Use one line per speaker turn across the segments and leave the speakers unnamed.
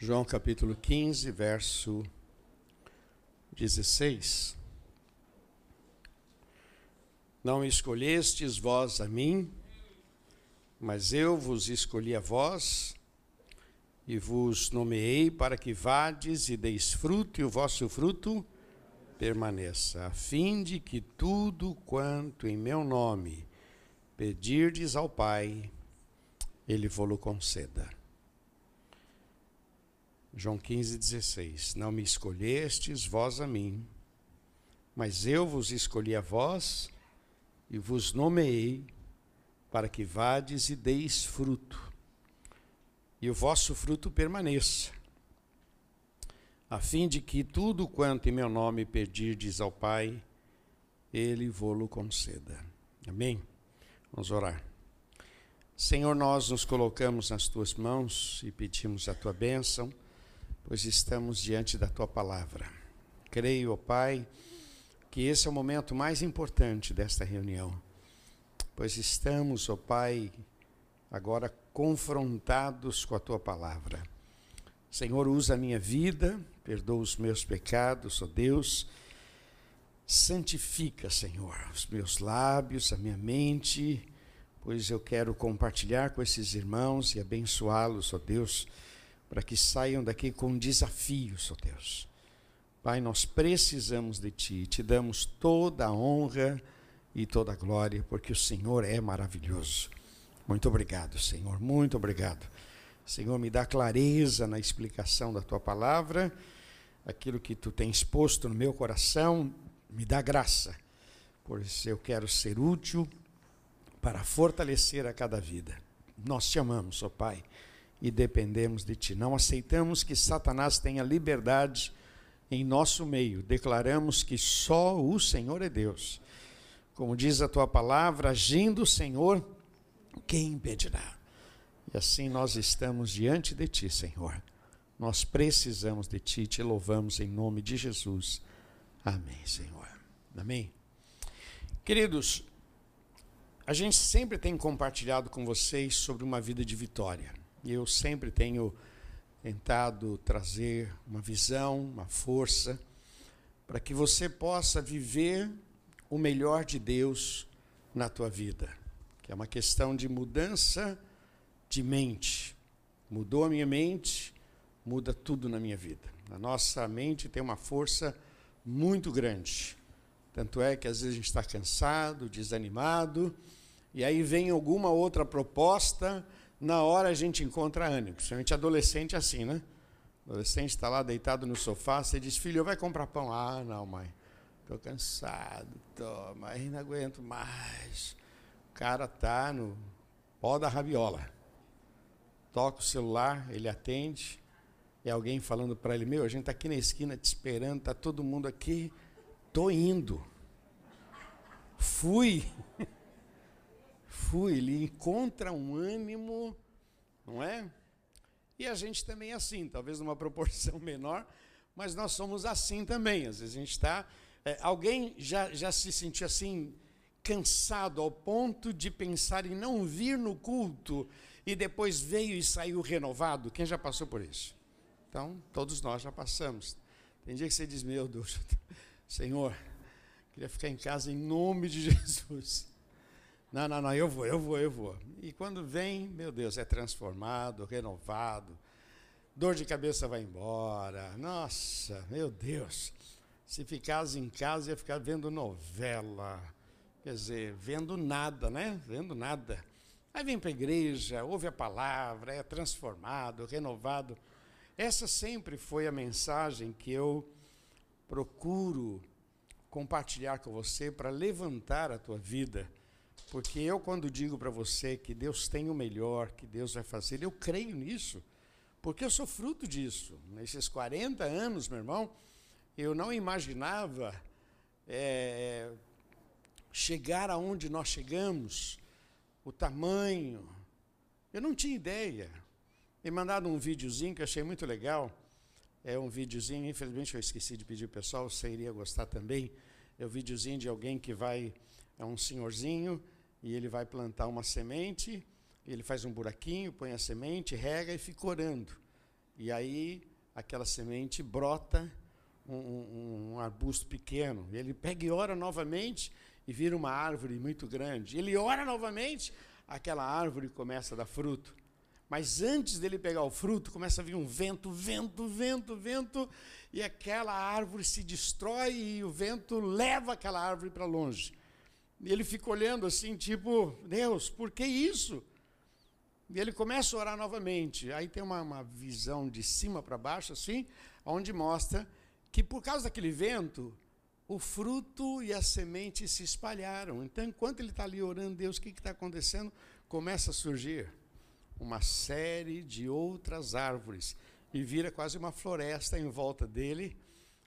João capítulo 15, verso 16. Não escolhestes vós a mim, mas eu vos escolhi a vós e vos nomeei para que vades e deis fruto e o vosso fruto permaneça, a fim de que tudo quanto em meu nome pedirdes ao Pai, ele vos conceda. João 15, 16. Não me escolhestes vós a mim, mas eu vos escolhi a vós e vos nomeei para que vades e deis fruto, e o vosso fruto permaneça, a fim de que tudo quanto em meu nome pedirdes ao Pai, Ele vô-lo conceda. Amém? Vamos orar. Senhor, nós nos colocamos nas tuas mãos e pedimos a tua bênção pois estamos diante da tua palavra. Creio, ó Pai, que esse é o momento mais importante desta reunião, pois estamos, ó Pai, agora confrontados com a tua palavra. Senhor, usa a minha vida, perdoa os meus pecados, ó Deus. Santifica, Senhor, os meus lábios, a minha mente, pois eu quero compartilhar com esses irmãos e abençoá-los, ó Deus para que saiam daqui com desafios, ó Deus. Pai, nós precisamos de Ti, te damos toda a honra e toda a glória, porque o Senhor é maravilhoso. Muito obrigado, Senhor, muito obrigado. Senhor, me dá clareza na explicação da Tua palavra, aquilo que Tu tens posto no meu coração, me dá graça, pois eu quero ser útil para fortalecer a cada vida. Nós te amamos, ó Pai e dependemos de Ti. Não aceitamos que Satanás tenha liberdade em nosso meio. Declaramos que só o Senhor é Deus. Como diz a Tua palavra, agindo o Senhor, quem impedirá? E assim nós estamos diante de Ti, Senhor. Nós precisamos de Ti, te louvamos em nome de Jesus. Amém, Senhor. Amém. Queridos, a gente sempre tem compartilhado com vocês sobre uma vida de vitória. Eu sempre tenho tentado trazer uma visão, uma força, para que você possa viver o melhor de Deus na tua vida, que é uma questão de mudança de mente. Mudou a minha mente, muda tudo na minha vida. A nossa mente tem uma força muito grande. Tanto é que às vezes a gente está cansado, desanimado, e aí vem alguma outra proposta na hora a gente encontra ânimo. Principalmente adolescente é assim, né? adolescente está lá deitado no sofá, você diz, filho, vai comprar pão. Ah, não, mãe, estou cansado, tô, mas não aguento mais. O cara está no pó da rabiola. Toca o celular, ele atende, e alguém falando para ele, meu, a gente está aqui na esquina te esperando, está todo mundo aqui, tô indo. Fui. Fui, ele encontra um ânimo, não é? E a gente também é assim, talvez numa proporção menor, mas nós somos assim também. Às vezes a gente está. É, alguém já, já se sentiu assim, cansado ao ponto de pensar em não vir no culto e depois veio e saiu renovado? Quem já passou por isso? Então, todos nós já passamos. Tem dia que você diz: Meu Deus, Senhor, queria ficar em casa em nome de Jesus. Não, não, não, eu vou, eu vou, eu vou. E quando vem, meu Deus, é transformado, renovado. Dor de cabeça vai embora. Nossa, meu Deus. Se ficasse em casa, ia ficar vendo novela. Quer dizer, vendo nada, né? Vendo nada. Aí vem para a igreja, ouve a palavra, é transformado, renovado. Essa sempre foi a mensagem que eu procuro compartilhar com você para levantar a tua vida porque eu, quando digo para você que Deus tem o melhor, que Deus vai fazer, eu creio nisso. Porque eu sou fruto disso. Nesses 40 anos, meu irmão, eu não imaginava é, chegar aonde nós chegamos, o tamanho. Eu não tinha ideia. Me mandaram um videozinho que eu achei muito legal. É um videozinho, infelizmente eu esqueci de pedir o pessoal, você iria gostar também. É um videozinho de alguém que vai, é um senhorzinho, e ele vai plantar uma semente, ele faz um buraquinho, põe a semente, rega e fica orando. E aí aquela semente brota um, um, um arbusto pequeno. Ele pega e ora novamente e vira uma árvore muito grande. Ele ora novamente, aquela árvore começa a dar fruto. Mas antes dele pegar o fruto, começa a vir um vento, vento, vento, vento, e aquela árvore se destrói e o vento leva aquela árvore para longe. E ele fica olhando assim, tipo, Deus, por que isso? E ele começa a orar novamente. Aí tem uma, uma visão de cima para baixo, assim, onde mostra que por causa daquele vento, o fruto e a semente se espalharam. Então, enquanto ele está ali orando, Deus, o que está acontecendo? Começa a surgir uma série de outras árvores e vira quase uma floresta em volta dele.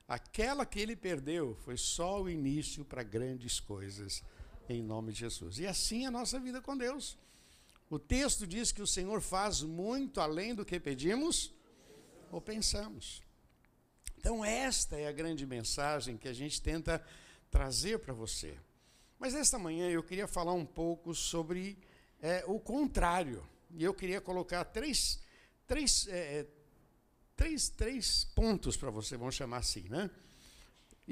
Aquela que ele perdeu foi só o início para grandes coisas, em nome de Jesus. E assim é a nossa vida com Deus. O texto diz que o Senhor faz muito além do que pedimos ou pensamos. Então, esta é a grande mensagem que a gente tenta trazer para você. Mas esta manhã eu queria falar um pouco sobre é, o contrário. E eu queria colocar três, três, é, é três, três pontos para você, vamos chamar assim, né?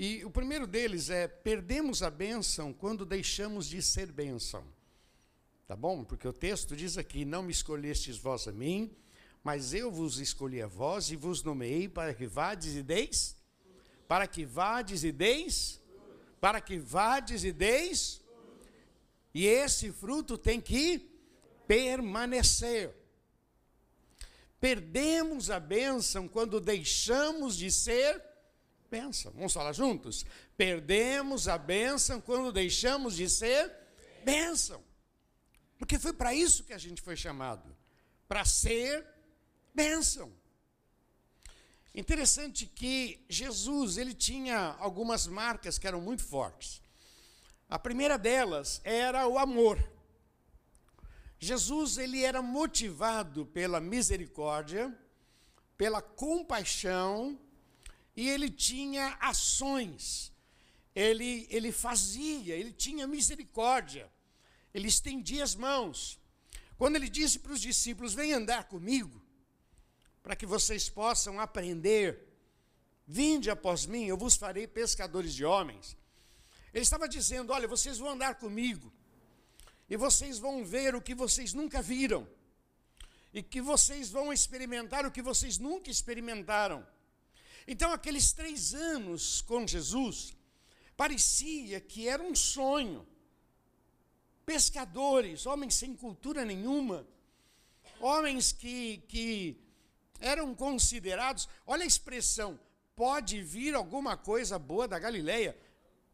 E o primeiro deles é: perdemos a bênção quando deixamos de ser bênção. Tá bom? Porque o texto diz aqui: Não me escolhestes vós a mim, mas eu vos escolhi a vós e vos nomeei para que vades e deis, para que vades e deis, para que vades e deis, e esse fruto tem que permanecer. Perdemos a bênção quando deixamos de ser bênção. Vamos falar juntos? Perdemos a bênção quando deixamos de ser bênção. Porque foi para isso que a gente foi chamado para ser bênção. Interessante que Jesus, ele tinha algumas marcas que eram muito fortes. A primeira delas era o amor. Jesus, ele era motivado pela misericórdia, pela compaixão, e ele tinha ações. Ele, ele fazia, ele tinha misericórdia. Ele estendia as mãos. Quando ele disse para os discípulos: Vem andar comigo, para que vocês possam aprender. Vinde após mim, eu vos farei pescadores de homens. Ele estava dizendo: Olha, vocês vão andar comigo, e vocês vão ver o que vocês nunca viram, e que vocês vão experimentar o que vocês nunca experimentaram. Então, aqueles três anos com Jesus, parecia que era um sonho. Pescadores, homens sem cultura nenhuma, homens que, que eram considerados, olha a expressão, pode vir alguma coisa boa da Galileia.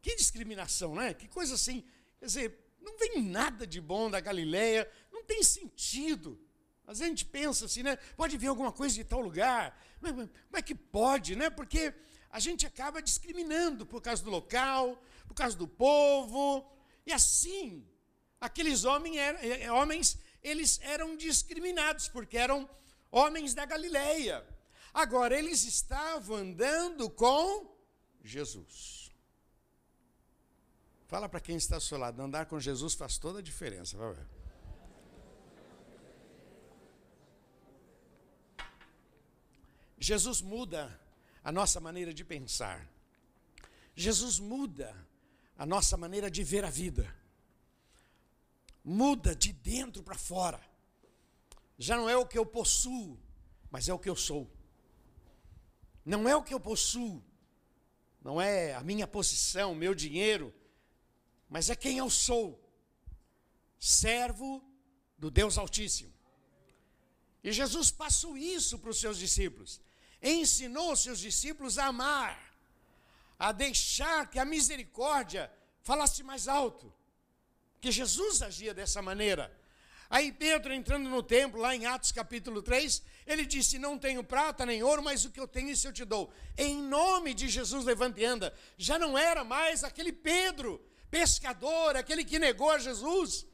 Que discriminação, né? Que coisa assim. Quer dizer, não vem nada de bom da Galileia, não tem sentido. Às vezes a gente pensa assim, né? Pode vir alguma coisa de tal lugar. Mas, como é que pode, né? Porque a gente acaba discriminando por causa do local, por causa do povo. E assim, aqueles homens, eh, eh, homens eles eram discriminados, porque eram homens da Galileia. Agora, eles estavam andando com Jesus. Fala para quem está ao seu lado, andar com Jesus faz toda a diferença. Vai ver. Jesus muda a nossa maneira de pensar. Jesus muda a nossa maneira de ver a vida. Muda de dentro para fora já não é o que eu possuo, mas é o que eu sou. Não é o que eu possuo, não é a minha posição, meu dinheiro, mas é quem eu sou. Servo do Deus Altíssimo. E Jesus passou isso para os seus discípulos. Ensinou seus discípulos a amar, a deixar que a misericórdia falasse mais alto. Que Jesus agia dessa maneira. Aí Pedro, entrando no templo, lá em Atos capítulo 3, ele disse: Não tenho prata nem ouro, mas o que eu tenho, isso eu te dou. Em nome de Jesus, levante e anda. Já não era mais aquele Pedro, pescador, aquele que negou a Jesus.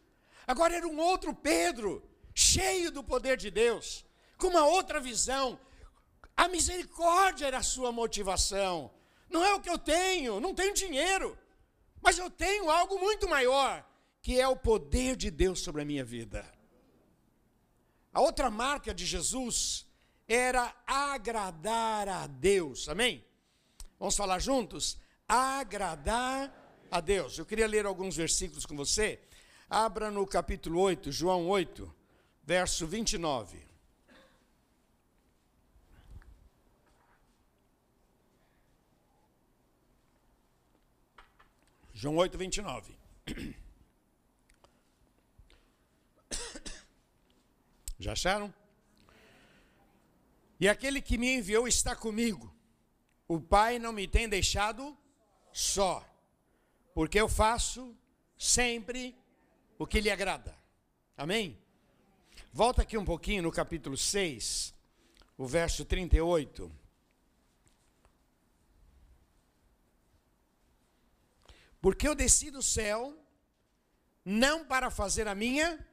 Agora era um outro Pedro, cheio do poder de Deus, com uma outra visão. A misericórdia era a sua motivação. Não é o que eu tenho, não tenho dinheiro, mas eu tenho algo muito maior que é o poder de Deus sobre a minha vida. A outra marca de Jesus era agradar a Deus. Amém? Vamos falar juntos? Agradar a Deus. Eu queria ler alguns versículos com você. Abra no capítulo 8, João 8, verso 29. João 8, 29. Já acharam? E aquele que me enviou está comigo. O Pai não me tem deixado só, porque eu faço sempre o que lhe agrada. Amém? Volta aqui um pouquinho no capítulo 6, o verso 38. Porque eu desci do céu não para fazer a minha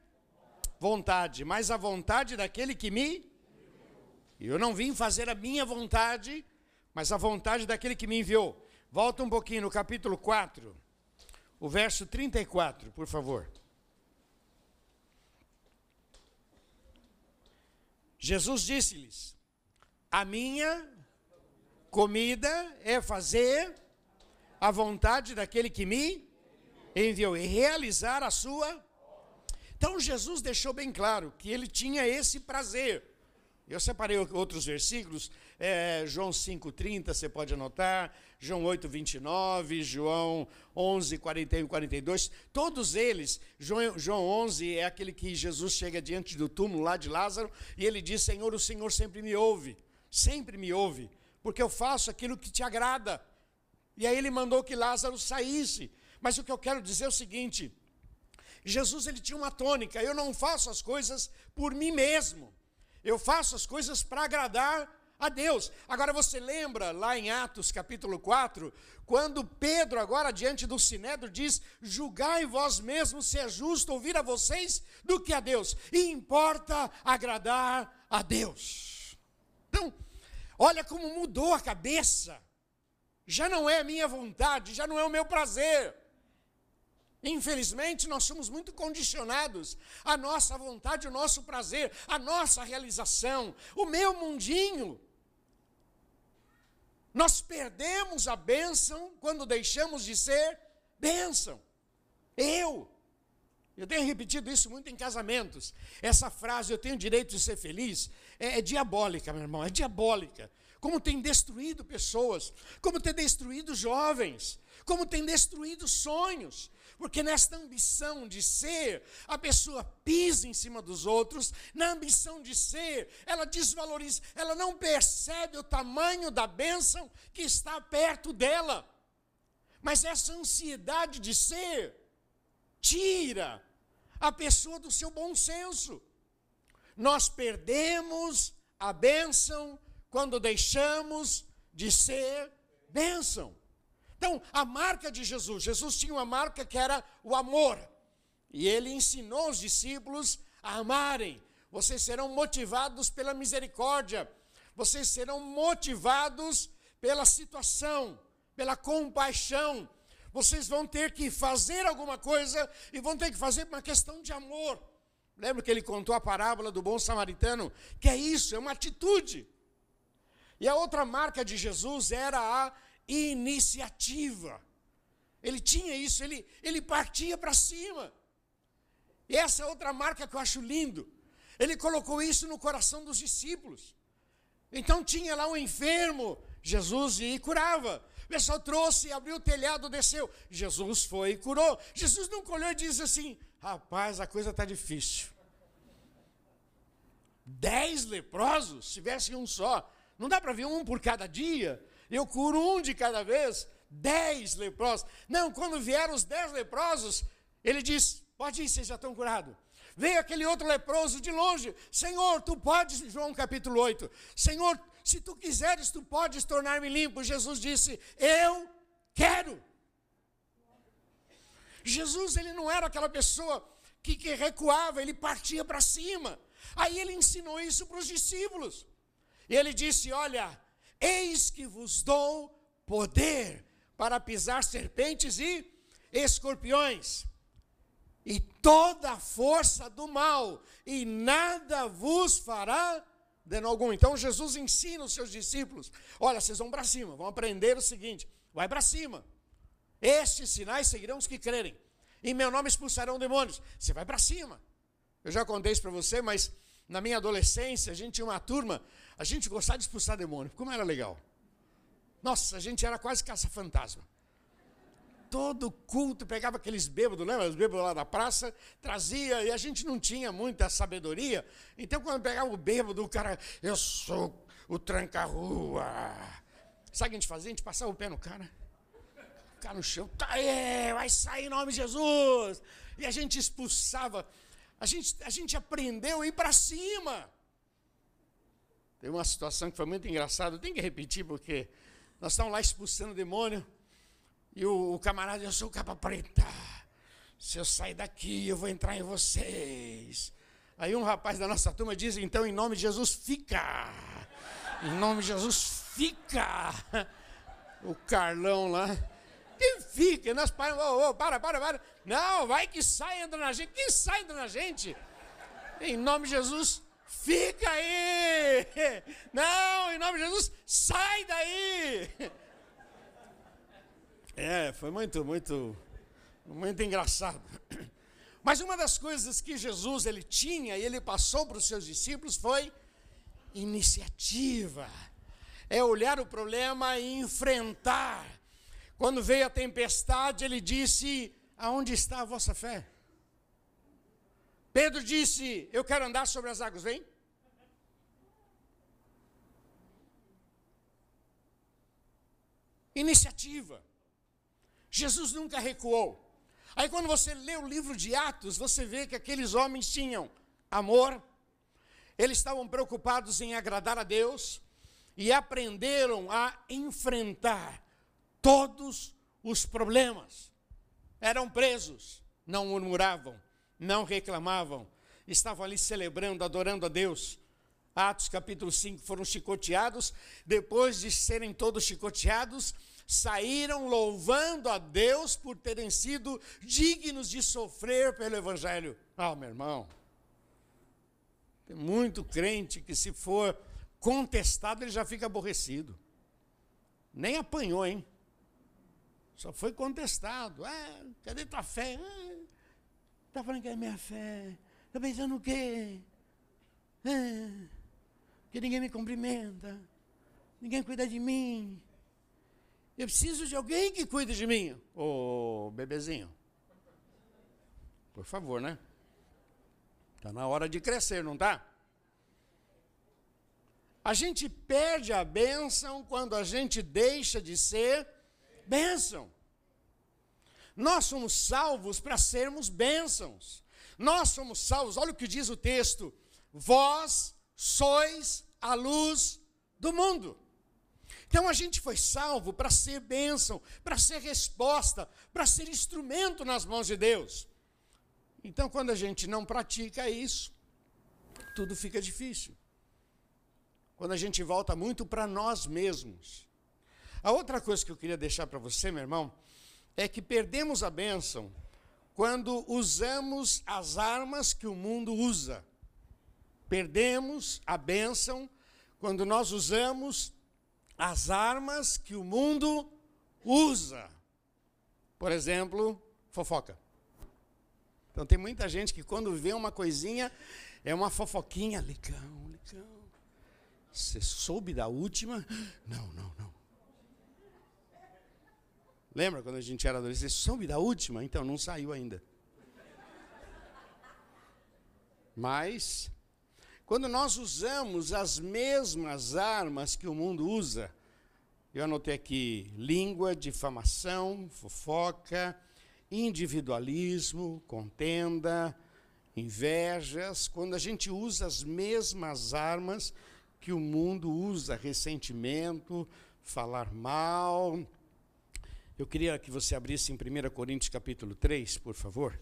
vontade, mas a vontade daquele que me. Eu não vim fazer a minha vontade, mas a vontade daquele que me enviou. Volta um pouquinho no capítulo 4, o verso 34, por favor. Jesus disse-lhes: A minha comida é fazer a vontade daquele que me enviou e realizar a sua. Então Jesus deixou bem claro que ele tinha esse prazer. Eu separei outros versículos, é, João 5,30, você pode anotar, João 8, 29, João 11, 41 42, todos eles, João, João 11 é aquele que Jesus chega diante do túmulo lá de Lázaro, e ele diz, Senhor, o Senhor sempre me ouve, sempre me ouve, porque eu faço aquilo que te agrada. E aí ele mandou que Lázaro saísse. Mas o que eu quero dizer é o seguinte: Jesus ele tinha uma tônica, eu não faço as coisas por mim mesmo. Eu faço as coisas para agradar a Deus. Agora você lembra lá em Atos capítulo 4, quando Pedro, agora diante do sinédrio, diz: Julgai vós mesmos se é justo ouvir a vocês do que a Deus, e importa agradar a Deus. Então, olha como mudou a cabeça já não é a minha vontade, já não é o meu prazer. Infelizmente, nós somos muito condicionados à nossa vontade, ao nosso prazer, à nossa realização, o meu mundinho. Nós perdemos a bênção quando deixamos de ser bênção. Eu. Eu tenho repetido isso muito em casamentos. Essa frase, eu tenho direito de ser feliz, é, é diabólica, meu irmão, é diabólica como tem destruído pessoas, como tem destruído jovens, como tem destruído sonhos, porque nesta ambição de ser, a pessoa pisa em cima dos outros, na ambição de ser, ela desvaloriza, ela não percebe o tamanho da bênção que está perto dela. Mas essa ansiedade de ser tira a pessoa do seu bom senso. Nós perdemos a bênção quando deixamos de ser bênção. Então, a marca de Jesus, Jesus tinha uma marca que era o amor. E ele ensinou os discípulos a amarem. Vocês serão motivados pela misericórdia. Vocês serão motivados pela situação, pela compaixão. Vocês vão ter que fazer alguma coisa e vão ter que fazer uma questão de amor. Lembra que ele contou a parábola do bom samaritano? Que é isso, é uma atitude. E a outra marca de Jesus era a iniciativa. Ele tinha isso, ele, ele partia para cima. E essa é outra marca que eu acho lindo. Ele colocou isso no coração dos discípulos. Então tinha lá um enfermo, Jesus e curava. O pessoal trouxe, abriu o telhado, desceu. Jesus foi e curou. Jesus não colheu e disse assim: rapaz, a coisa está difícil. Dez leprosos, se tivesse um só, não dá para ver um por cada dia. Eu curo um de cada vez. Dez leprosos. Não, quando vieram os dez leprosos, ele diz: Pode ir, vocês já estão curados. Veio aquele outro leproso de longe. Senhor, tu podes, João capítulo 8. Senhor, se tu quiseres, tu podes tornar-me limpo. Jesus disse: Eu quero. Jesus, ele não era aquela pessoa que, que recuava, ele partia para cima. Aí ele ensinou isso para os discípulos. E ele disse: Olha, eis que vos dou poder para pisar serpentes e escorpiões, e toda a força do mal, e nada vos fará dano algum. Então Jesus ensina os seus discípulos: olha, vocês vão para cima, vão aprender o seguinte: vai para cima. Estes sinais seguirão os que crerem. Em meu nome expulsarão demônios. Você vai para cima. Eu já contei isso para você, mas na minha adolescência, a gente tinha uma turma, a gente gostava de expulsar demônio. Como era legal. Nossa, a gente era quase caça-fantasma todo culto pegava aqueles bêbados, lembra? Os bêbados lá da praça, trazia, e a gente não tinha muita sabedoria. Então, quando pegava o bêbado, o cara, eu sou o tranca-rua. Sabe o que a gente fazia? A gente passava o pé no cara, cara no chão, tá aí, vai sair em nome de Jesus. E a gente expulsava, a gente, a gente aprendeu a ir para cima. Tem uma situação que foi muito engraçada, eu tenho que repetir porque nós estávamos lá expulsando o demônio. E o, o camarada, eu sou capa preta. Se eu sair daqui, eu vou entrar em vocês. Aí um rapaz da nossa turma diz, então, em nome de Jesus, fica. Em nome de Jesus, fica. O Carlão lá. Que fica? Nós paramos, oh, oh, para, para, para. Não, vai que sai, entra na gente. Quem sai, entra na gente? Em nome de Jesus, fica aí. Não, em nome de Jesus, sai daí. É, foi muito, muito, muito engraçado. Mas uma das coisas que Jesus ele tinha e ele passou para os seus discípulos foi iniciativa. É olhar o problema e enfrentar. Quando veio a tempestade, ele disse: Aonde está a vossa fé? Pedro disse: Eu quero andar sobre as águas, vem. Iniciativa. Jesus nunca recuou. Aí quando você lê o livro de Atos, você vê que aqueles homens tinham amor, eles estavam preocupados em agradar a Deus e aprenderam a enfrentar todos os problemas. Eram presos, não murmuravam, não reclamavam, estavam ali celebrando, adorando a Deus. Atos capítulo 5 foram chicoteados, depois de serem todos chicoteados, saíram louvando a Deus por terem sido dignos de sofrer pelo Evangelho. Ah, meu irmão, tem muito crente que, se for contestado, ele já fica aborrecido. Nem apanhou, hein? Só foi contestado. Ah, cadê tua fé? Está falando que é minha fé. Está pensando o quê? Ah, que ninguém me cumprimenta. Ninguém cuida de mim. Eu preciso de alguém que cuide de mim. Ô, bebezinho. Por favor, né? Está na hora de crescer, não está? A gente perde a bênção quando a gente deixa de ser bênção. Nós somos salvos para sermos bênçãos. Nós somos salvos, olha o que diz o texto: vós sois a luz do mundo. Então a gente foi salvo para ser bênção, para ser resposta, para ser instrumento nas mãos de Deus. Então quando a gente não pratica isso, tudo fica difícil. Quando a gente volta muito para nós mesmos. A outra coisa que eu queria deixar para você, meu irmão, é que perdemos a bênção quando usamos as armas que o mundo usa. Perdemos a bênção quando nós usamos as armas que o mundo usa. Por exemplo, fofoca. Então tem muita gente que quando vê uma coisinha, é uma fofoquinha, legal, legal. Você soube da última? Não, não, não. Lembra quando a gente era adolescente? Soube da última? Então não saiu ainda. Mas quando nós usamos as mesmas armas que o mundo usa, eu anotei aqui língua, difamação, fofoca, individualismo, contenda, invejas, quando a gente usa as mesmas armas que o mundo usa, ressentimento, falar mal. Eu queria que você abrisse em 1 Coríntios capítulo 3, por favor.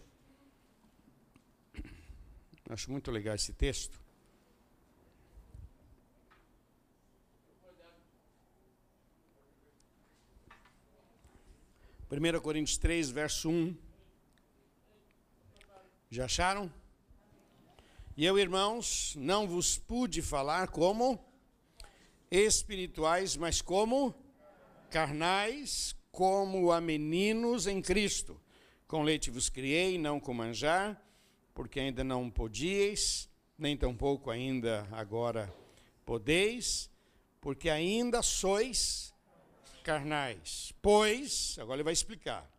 Acho muito legal esse texto. 1 Coríntios 3, verso 1. Já acharam? E eu, irmãos, não vos pude falar como espirituais, mas como carnais, como a meninos em Cristo. Com leite vos criei, não com manjar, porque ainda não podíeis, nem tampouco ainda agora podeis, porque ainda sois carnais. Pois, agora ele vai explicar,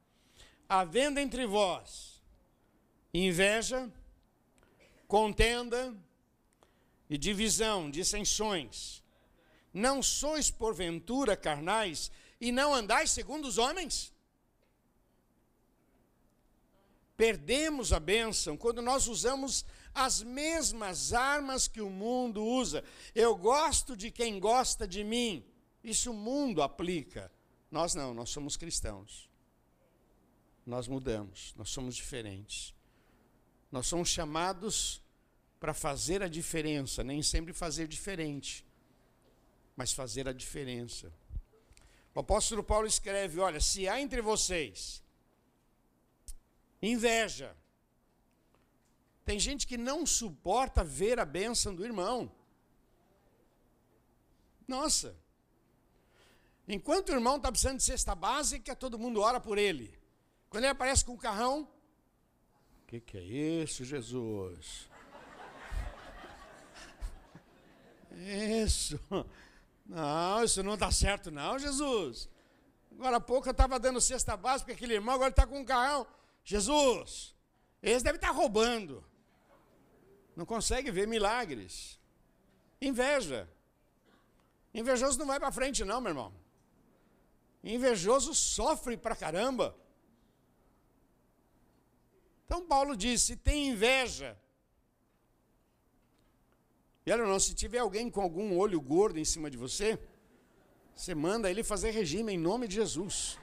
havendo entre vós inveja, contenda e divisão, dissensões, não sois porventura carnais e não andais segundo os homens? Perdemos a bênção quando nós usamos as mesmas armas que o mundo usa. Eu gosto de quem gosta de mim. Isso o mundo aplica. Nós não, nós somos cristãos. Nós mudamos, nós somos diferentes. Nós somos chamados para fazer a diferença, nem sempre fazer diferente, mas fazer a diferença. O apóstolo Paulo escreve: Olha, se há entre vocês inveja, tem gente que não suporta ver a bênção do irmão. Nossa, enquanto o irmão está precisando de cesta básica, todo mundo ora por ele. Quando ele aparece com o carrão, o que, que é isso, Jesus? Isso. Não, isso não está certo, não, Jesus. Agora há pouco eu estava dando cesta básica aquele irmão, agora está com um carrão. Jesus, eles devem estar tá roubando. Não consegue ver milagres. Inveja. Invejoso não vai para frente, não, meu irmão. Invejoso sofre para caramba. Então Paulo diz: se tem inveja, e olha, não, se tiver alguém com algum olho gordo em cima de você, você manda ele fazer regime em nome de Jesus.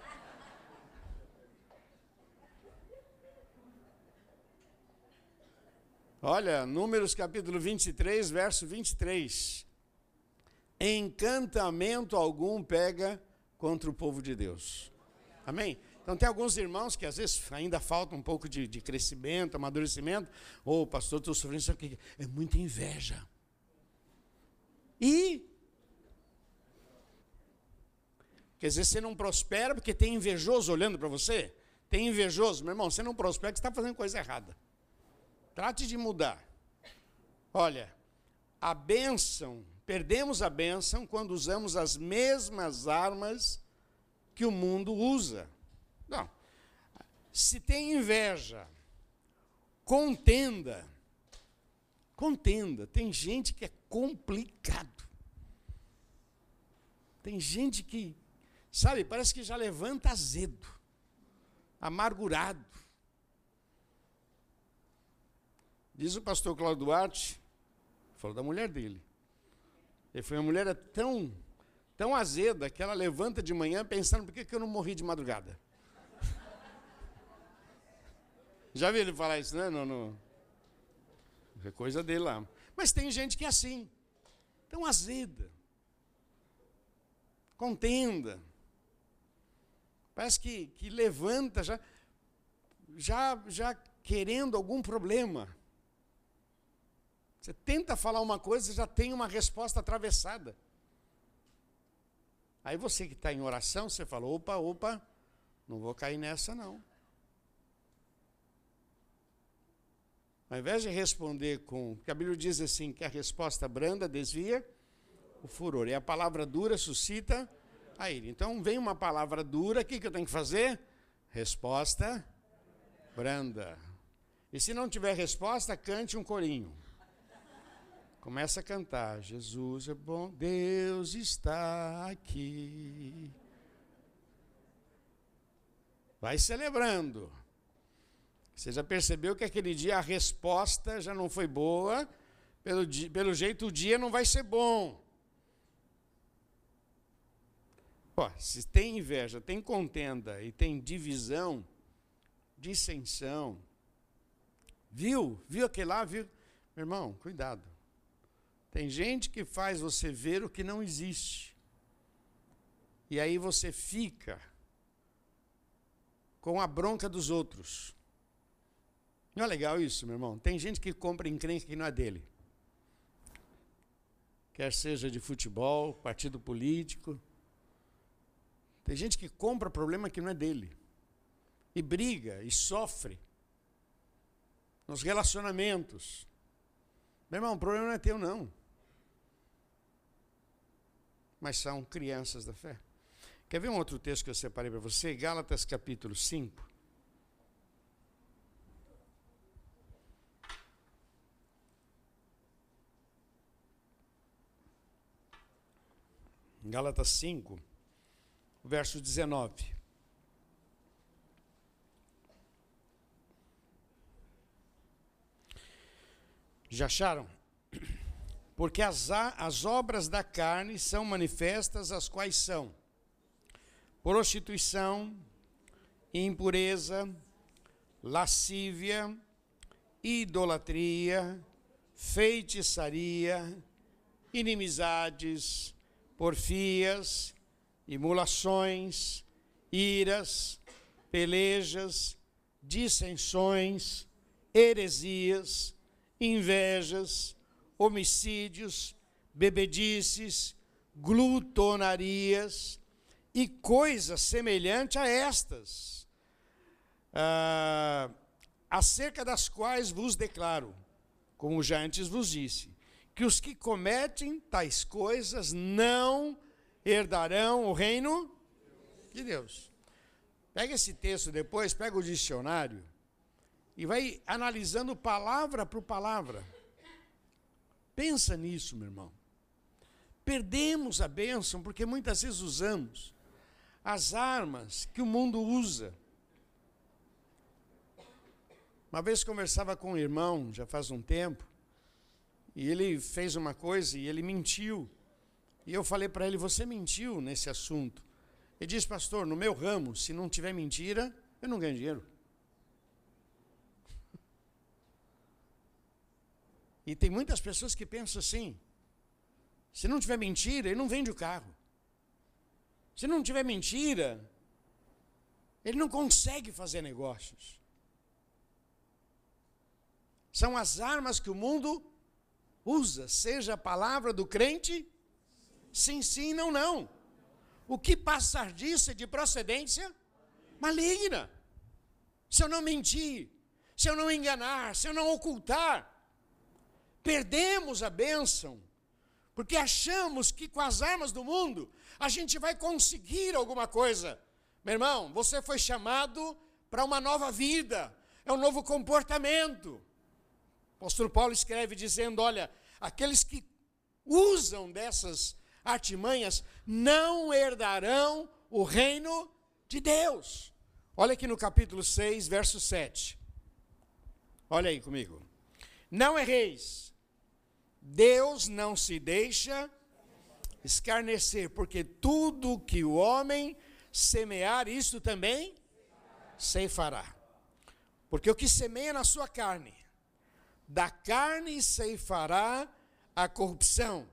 Olha, Números capítulo 23, verso 23. Encantamento algum pega contra o povo de Deus. Amém? Então, tem alguns irmãos que às vezes ainda falta um pouco de, de crescimento, amadurecimento. Ô, oh, pastor, estou sofrendo isso aqui. É muita inveja. E quer dizer, você não prospera porque tem invejoso olhando para você? Tem invejoso, meu irmão, você não prospera porque você está fazendo coisa errada. Trate de mudar. Olha, a bênção, perdemos a bênção quando usamos as mesmas armas que o mundo usa. Não. Se tem inveja, contenda, contenda. Tem gente que é complicado. Tem gente que, sabe, parece que já levanta azedo, amargurado. Diz o pastor Cláudio Duarte, falou da mulher dele. Ele foi uma mulher tão, tão azeda que ela levanta de manhã pensando por que, que eu não morri de madrugada. Já viu ele falar isso, né? No, no... É coisa dele lá. Mas tem gente que é assim, tão azeda, contenda. Parece que, que levanta já, já, já querendo algum problema. Você tenta falar uma coisa e já tem uma resposta atravessada. Aí você que está em oração, você fala: opa, opa, não vou cair nessa não. Ao invés de responder com. Porque a Bíblia diz assim: que a resposta branda desvia o furor. E a palavra dura suscita a ira. Então vem uma palavra dura, o que, que eu tenho que fazer? Resposta branda. E se não tiver resposta, cante um corinho. Começa a cantar. Jesus é bom, Deus está aqui. Vai celebrando. Você já percebeu que aquele dia a resposta já não foi boa, pelo, pelo jeito o dia não vai ser bom. Ó, se tem inveja, tem contenda e tem divisão, dissensão, viu? Viu aquele lá? Viu? Meu irmão, cuidado. Tem gente que faz você ver o que não existe. E aí você fica com a bronca dos outros. Não é legal isso, meu irmão? Tem gente que compra encrenca que não é dele. Quer seja de futebol, partido político. Tem gente que compra problema que não é dele. E briga, e sofre. Nos relacionamentos. Meu irmão, o problema não é teu, não. Mas são crianças da fé. Quer ver um outro texto que eu separei para você? Gálatas capítulo 5. Gálatas 5, verso 19. Já acharam? Porque as, as obras da carne são manifestas, as quais são prostituição, impureza, lascívia, idolatria, feitiçaria, inimizades, porfias, imulações, iras, pelejas, dissensões, heresias, invejas, homicídios, bebedices, glutonarias e coisas semelhantes a estas, ah, acerca das quais vos declaro, como já antes vos disse, que os que cometem tais coisas não herdarão o reino de Deus. Pega esse texto depois, pega o dicionário e vai analisando palavra por palavra. Pensa nisso, meu irmão. Perdemos a bênção porque muitas vezes usamos as armas que o mundo usa. Uma vez conversava com um irmão, já faz um tempo, e ele fez uma coisa e ele mentiu. E eu falei para ele: Você mentiu nesse assunto. Ele disse, pastor, no meu ramo, se não tiver mentira, eu não ganho dinheiro. E tem muitas pessoas que pensam assim: se não tiver mentira, ele não vende o carro. Se não tiver mentira, ele não consegue fazer negócios. São as armas que o mundo usa, seja a palavra do crente, sim, sim, não, não. O que passar disso é de procedência maligna. Se eu não mentir, se eu não enganar, se eu não ocultar, perdemos a bênção, porque achamos que com as armas do mundo a gente vai conseguir alguma coisa. Meu irmão, você foi chamado para uma nova vida, é um novo comportamento. O apóstolo Paulo escreve dizendo: olha, aqueles que usam dessas artimanhas não herdarão o reino de Deus. Olha aqui no capítulo 6, verso 7. Olha aí comigo. Não erreis. Deus não se deixa escarnecer, porque tudo que o homem semear, isso também ceifará. Porque o que semeia na sua carne, da carne ceifará a corrupção,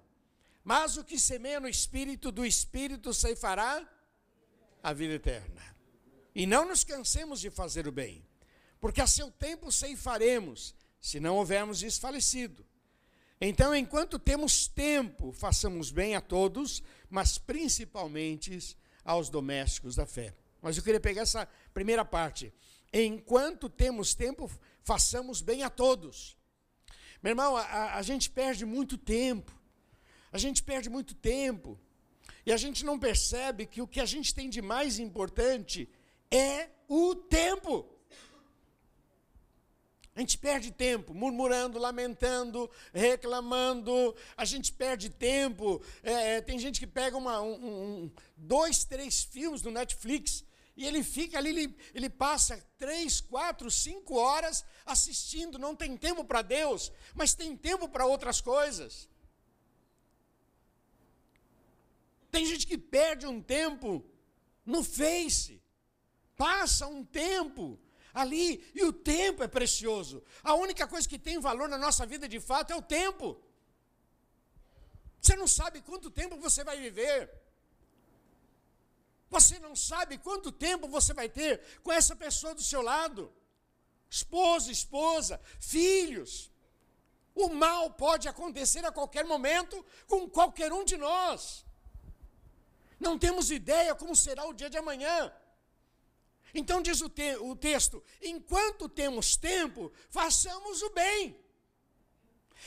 mas o que semeia no espírito, do espírito ceifará a vida eterna. E não nos cansemos de fazer o bem, porque a seu tempo ceifaremos, se não houvermos desfalecido. Então, enquanto temos tempo, façamos bem a todos, mas principalmente aos domésticos da fé. Mas eu queria pegar essa primeira parte. Enquanto temos tempo, façamos bem a todos. Meu irmão, a, a gente perde muito tempo. A gente perde muito tempo. E a gente não percebe que o que a gente tem de mais importante é o tempo. A gente perde tempo murmurando, lamentando, reclamando. A gente perde tempo. É, é tem gente que pega uma, um, um, dois, três filmes no Netflix e ele fica ali, ele, ele passa três, quatro, cinco horas assistindo, não tem tempo para Deus, mas tem tempo para outras coisas. Tem gente que perde um tempo no Face, passa um tempo ali, e o tempo é precioso. A única coisa que tem valor na nossa vida de fato é o tempo. Você não sabe quanto tempo você vai viver. Você não sabe quanto tempo você vai ter com essa pessoa do seu lado. esposo, esposa, filhos. O mal pode acontecer a qualquer momento com qualquer um de nós. Não temos ideia como será o dia de amanhã. Então diz o, te o texto: enquanto temos tempo, façamos o bem.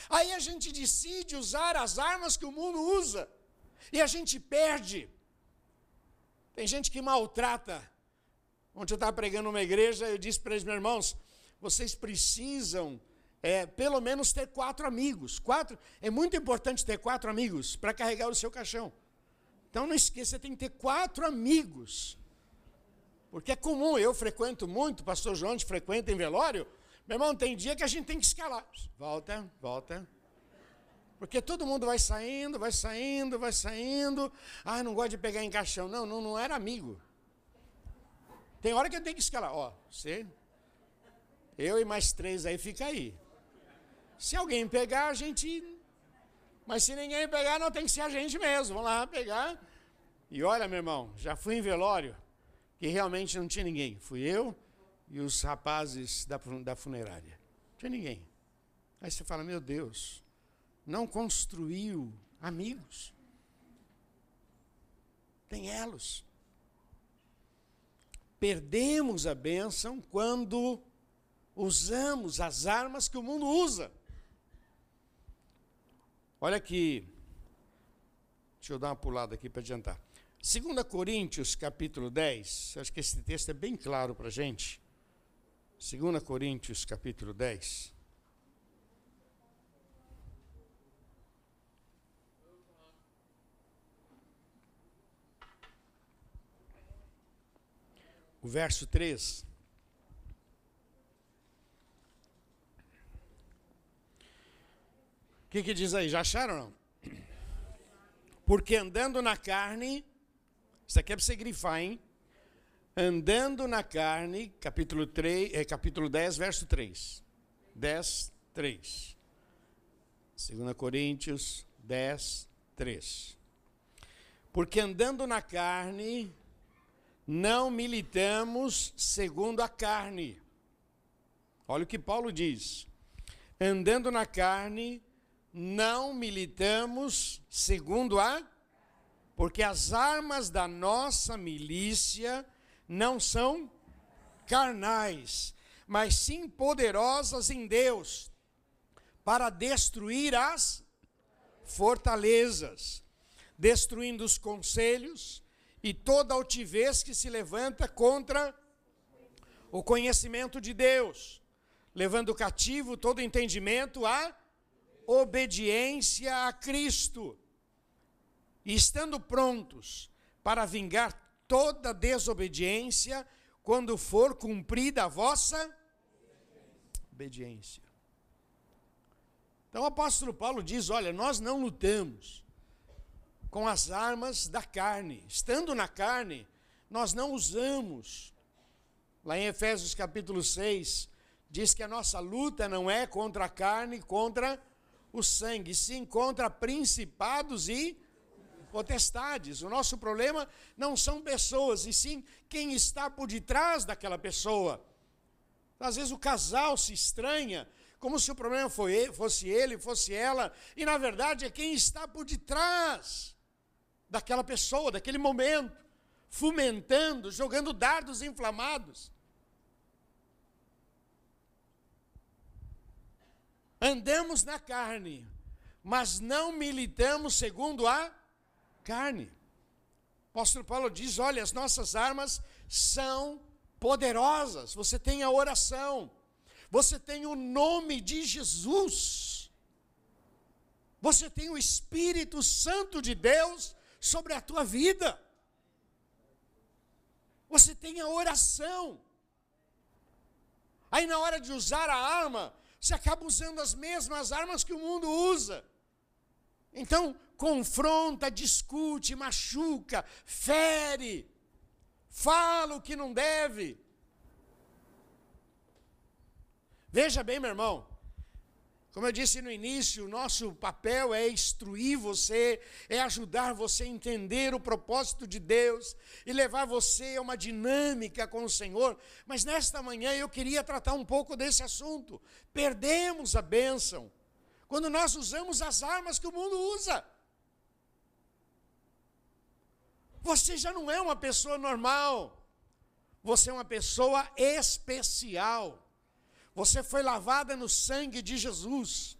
Aí a gente decide usar as armas que o mundo usa e a gente perde. Tem gente que maltrata. Ontem eu estava pregando numa igreja, eu disse para eles, meus irmãos, vocês precisam é, pelo menos ter quatro amigos. Quatro, é muito importante ter quatro amigos para carregar o seu caixão. Então não esqueça, você tem que ter quatro amigos. Porque é comum, eu frequento muito, pastor João frequenta em velório. Meu irmão, tem dia que a gente tem que escalar. Volta, volta. Porque todo mundo vai saindo, vai saindo, vai saindo. Ah, não gosto de pegar em caixão. Não, não, não era amigo. Tem hora que eu tenho que escalar. Ó, você, eu e mais três aí, fica aí. Se alguém pegar, a gente. Mas se ninguém pegar, não tem que ser a gente mesmo. Vamos lá pegar. E olha, meu irmão, já fui em velório que realmente não tinha ninguém. Fui eu e os rapazes da, da funerária. Não tinha ninguém. Aí você fala, meu Deus, não construiu amigos. Tem elos. Perdemos a bênção quando usamos as armas que o mundo usa. Olha aqui. Deixa eu dar uma pulada aqui para adiantar. 2 Coríntios, capítulo 10, acho que esse texto é bem claro para a gente. 2 Coríntios, capítulo 10. O verso 3. O que, que diz aí? Já acharam não? Porque andando na carne, isso aqui é para você grifar, hein? Andando na carne, capítulo, 3, é, capítulo 10, verso 3. 10, 3. 2 Coríntios 10, 3. Porque andando na carne, não militamos segundo a carne. Olha o que Paulo diz. Andando na carne, não militamos segundo a porque as armas da nossa milícia não são carnais, mas sim poderosas em Deus para destruir as fortalezas, destruindo os conselhos e toda altivez que se levanta contra o conhecimento de Deus, levando cativo todo entendimento à obediência a Cristo e estando prontos para vingar toda desobediência quando for cumprida a vossa obediência. Então o apóstolo Paulo diz: Olha, nós não lutamos com as armas da carne. Estando na carne, nós não usamos. Lá em Efésios capítulo 6, diz que a nossa luta não é contra a carne, contra o sangue, sim contra principados e potestades. O nosso problema não são pessoas, e sim quem está por detrás daquela pessoa. Às vezes o casal se estranha, como se o problema fosse ele, fosse ela, e na verdade é quem está por detrás daquela pessoa, daquele momento, fomentando, jogando dardos inflamados. Andamos na carne, mas não militamos segundo a carne. O apóstolo Paulo diz: olha, as nossas armas são poderosas. Você tem a oração, você tem o nome de Jesus, você tem o Espírito Santo de Deus sobre a tua vida, você tem a oração. Aí, na hora de usar a arma, você acaba usando as mesmas armas que o mundo usa. Então, confronta, discute, machuca, fere, fala o que não deve. Veja bem, meu irmão, Como eu disse no início, o nosso papel é instruir você, é ajudar você a entender o propósito de Deus e levar você a uma dinâmica com o Senhor. Mas nesta manhã eu queria tratar um pouco desse assunto. Perdemos a bênção quando nós usamos as armas que o mundo usa. Você já não é uma pessoa normal, você é uma pessoa especial. Você foi lavada no sangue de Jesus.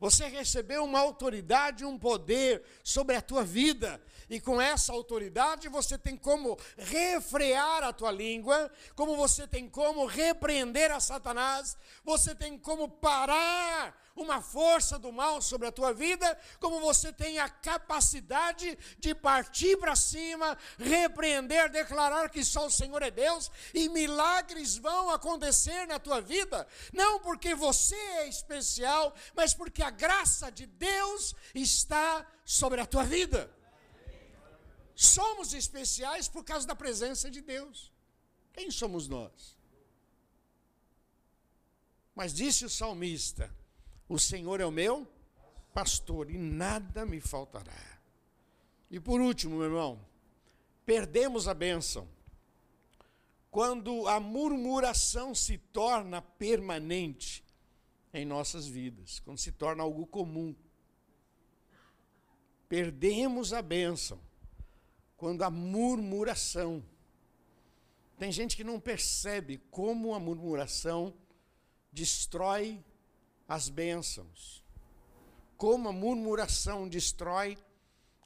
Você recebeu uma autoridade, um poder sobre a tua vida, e com essa autoridade você tem como refrear a tua língua, como você tem como repreender a Satanás, você tem como parar uma força do mal sobre a tua vida, como você tem a capacidade de partir para cima, repreender, declarar que só o Senhor é Deus, e milagres vão acontecer na tua vida, não porque você é especial, mas porque a graça de Deus está sobre a tua vida. Somos especiais por causa da presença de Deus. Quem somos nós? Mas disse o salmista: O Senhor é o meu pastor e nada me faltará. E por último, meu irmão, perdemos a bênção quando a murmuração se torna permanente em nossas vidas, quando se torna algo comum. Perdemos a bênção quando a murmuração. Tem gente que não percebe como a murmuração destrói as bênçãos, como a murmuração destrói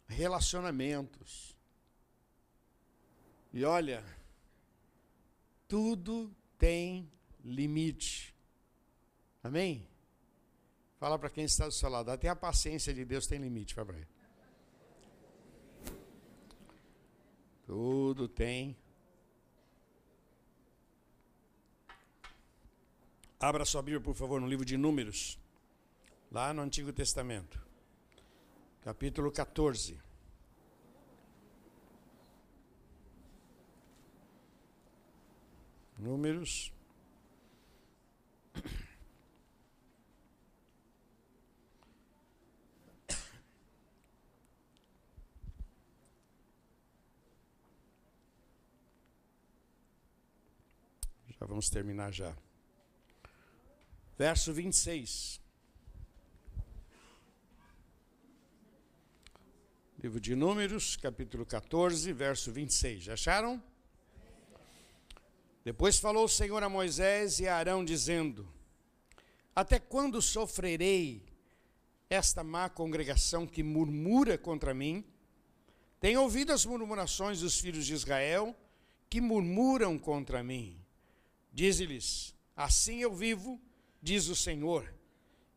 relacionamentos. E olha, tudo tem limite. Amém? Fala para quem está do seu lado. Até a paciência de Deus tem limite, ele. Tudo tem. Abra sua Bíblia, por favor, no livro de Números, lá no Antigo Testamento, capítulo 14. Números Já vamos terminar já. Verso 26. Livro de Números, capítulo 14, verso 26. Já acharam? Depois falou o Senhor a Moisés e a Arão, dizendo: Até quando sofrerei esta má congregação que murmura contra mim? Tenho ouvido as murmurações dos filhos de Israel que murmuram contra mim. Dize-lhes: Assim eu vivo, diz o Senhor.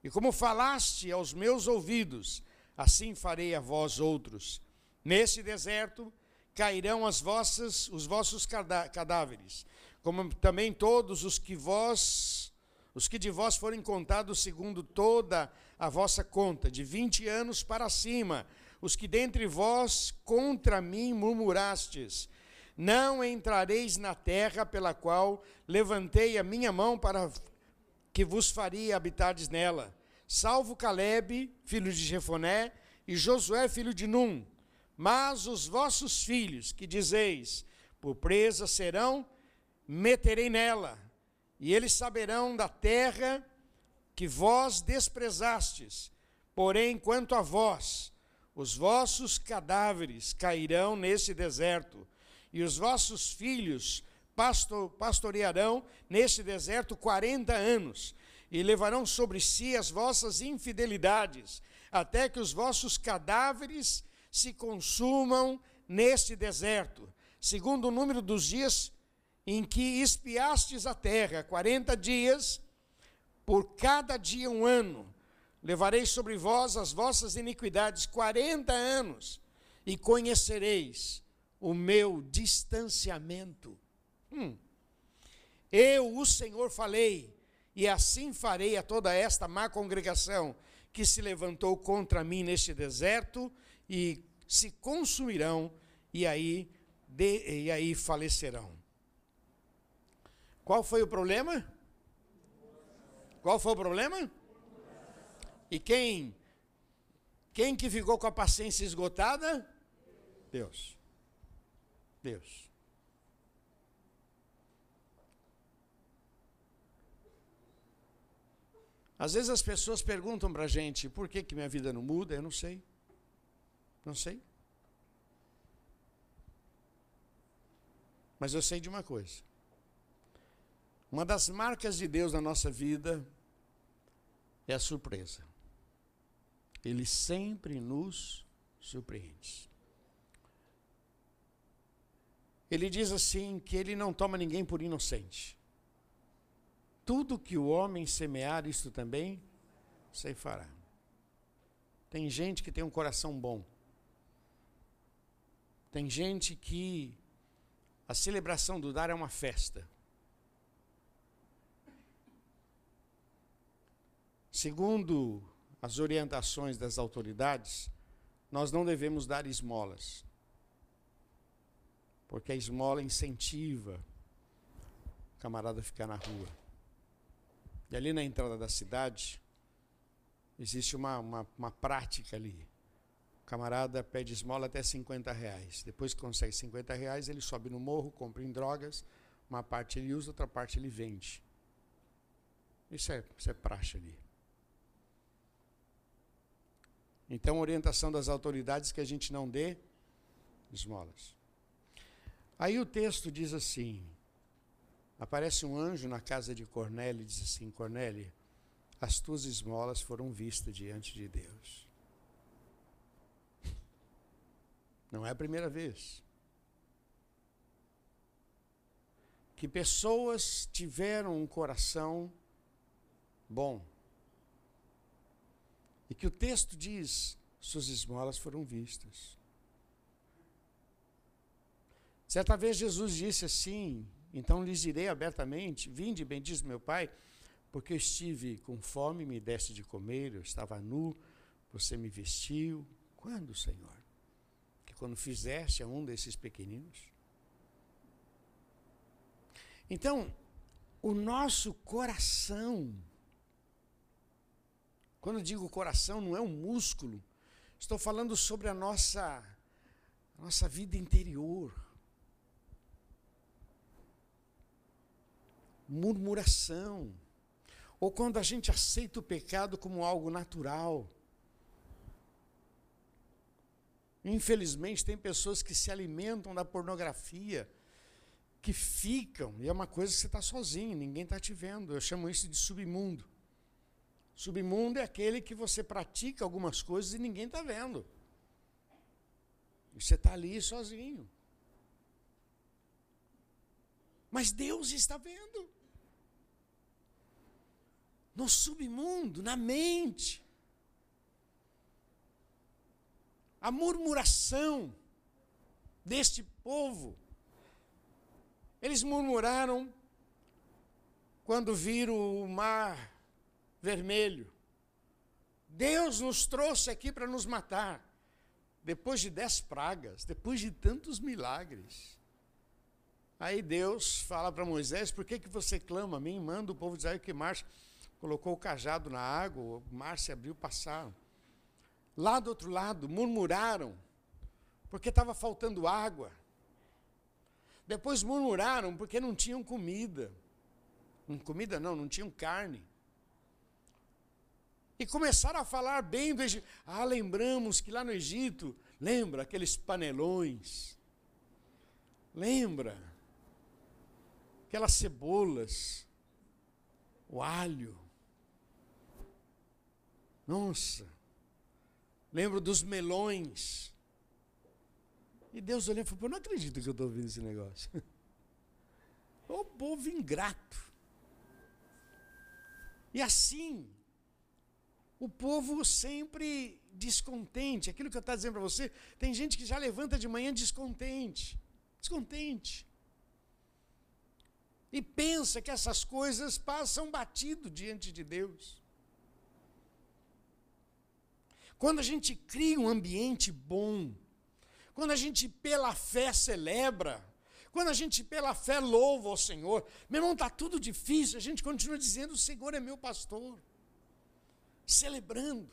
E como falaste aos meus ouvidos, assim farei a vós outros. Nesse deserto cairão as vossas, os vossos cadáveres, como também todos os que vós, os que de vós forem contados segundo toda a vossa conta, de vinte anos para cima, os que dentre vós contra mim murmurastes, não entrareis na terra pela qual levantei a minha mão para que vos faria habitardes nela, salvo Caleb, filho de Jefoné, e Josué, filho de Num. Mas os vossos filhos, que dizeis, por presa serão, meterei nela, e eles saberão da terra que vós desprezastes. Porém, quanto a vós, os vossos cadáveres cairão nesse deserto, e os vossos filhos pastor, pastorearão neste deserto quarenta anos, e levarão sobre si as vossas infidelidades, até que os vossos cadáveres se consumam neste deserto, segundo o número dos dias em que espiastes a terra, quarenta dias, por cada dia um ano. Levarei sobre vós as vossas iniquidades quarenta anos, e conhecereis o meu distanciamento. Hum. Eu, o Senhor, falei, e assim farei a toda esta má congregação que se levantou contra mim neste deserto, e se consumirão, e aí, de, e aí falecerão. Qual foi o problema? Qual foi o problema? E quem? Quem que ficou com a paciência esgotada? Deus. Deus. Às vezes as pessoas perguntam para a gente por que, que minha vida não muda, eu não sei. Não sei. Mas eu sei de uma coisa. Uma das marcas de Deus na nossa vida é a surpresa. Ele sempre nos surpreende. Ele diz assim que ele não toma ninguém por inocente. Tudo que o homem semear, isso também se fará. Tem gente que tem um coração bom. Tem gente que a celebração do dar é uma festa. Segundo as orientações das autoridades, nós não devemos dar esmolas. Porque a esmola incentiva o camarada a ficar na rua. E ali na entrada da cidade, existe uma, uma, uma prática ali. O camarada pede esmola até 50 reais. Depois que consegue 50 reais, ele sobe no morro, compra em drogas. Uma parte ele usa, outra parte ele vende. Isso é, isso é praxe ali. Então, orientação das autoridades é que a gente não dê esmolas. Aí o texto diz assim: aparece um anjo na casa de Cornélio e diz assim: Cornélio, as tuas esmolas foram vistas diante de Deus. Não é a primeira vez. Que pessoas tiveram um coração bom e que o texto diz: suas esmolas foram vistas. Certa vez Jesus disse assim: Então lhes direi abertamente: Vinde, bendiz meu Pai, porque eu estive com fome, me deste de comer, eu estava nu, você me vestiu. Quando, Senhor? Que quando fizeste a um desses pequeninos? Então, o nosso coração quando digo coração, não é um músculo. Estou falando sobre a nossa, a nossa vida interior. Murmuração. Ou quando a gente aceita o pecado como algo natural. Infelizmente, tem pessoas que se alimentam da pornografia, que ficam, e é uma coisa que você está sozinho, ninguém está te vendo. Eu chamo isso de submundo. Submundo é aquele que você pratica algumas coisas e ninguém está vendo. E você está ali sozinho. Mas Deus está vendo. No submundo, na mente. A murmuração deste povo. Eles murmuraram quando viram o mar vermelho. Deus nos trouxe aqui para nos matar. Depois de dez pragas, depois de tantos milagres. Aí Deus fala para Moisés: por que, que você clama a mim? Manda o povo de Israel que marche. Colocou o cajado na água, o mar se abriu, passaram. Lá do outro lado, murmuraram, porque estava faltando água. Depois murmuraram porque não tinham comida. Comida não, não tinham carne. E começaram a falar bem do Egito. Ah, lembramos que lá no Egito, lembra aqueles panelões? Lembra? Aquelas cebolas, o alho. Nossa. Lembro dos melões. E Deus olhou e falou: Eu não acredito que eu estou ouvindo esse negócio. O povo ingrato. E assim, o povo sempre descontente. Aquilo que eu estou dizendo para você, tem gente que já levanta de manhã descontente. Descontente. E pensa que essas coisas passam batido diante de Deus. Quando a gente cria um ambiente bom, quando a gente pela fé celebra, quando a gente pela fé louva ao Senhor, meu irmão, está tudo difícil, a gente continua dizendo: o Senhor é meu pastor. celebrando.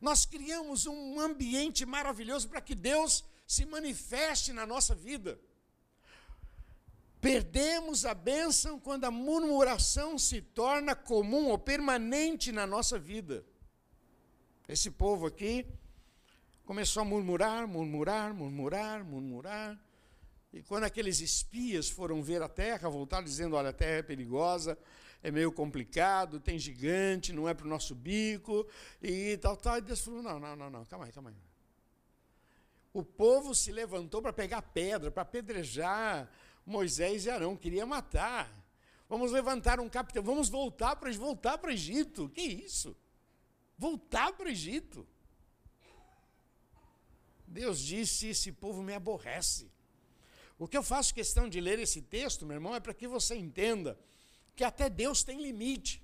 Nós criamos um ambiente maravilhoso para que Deus se manifeste na nossa vida. Perdemos a bênção quando a murmuração se torna comum ou permanente na nossa vida. Esse povo aqui começou a murmurar, murmurar, murmurar, murmurar. E quando aqueles espias foram ver a terra, voltaram dizendo: Olha, a terra é perigosa, é meio complicado, tem gigante, não é para o nosso bico, e tal, tal. E Deus falou: Não, não, não, não, calma aí, calma aí. O povo se levantou para pegar pedra, para apedrejar Moisés e Arão, queria matar. Vamos levantar um capitão, vamos voltar para voltar para Egito. Que isso? Voltar para o Egito. Deus disse: esse povo me aborrece. O que eu faço questão de ler esse texto, meu irmão, é para que você entenda que até Deus tem limite.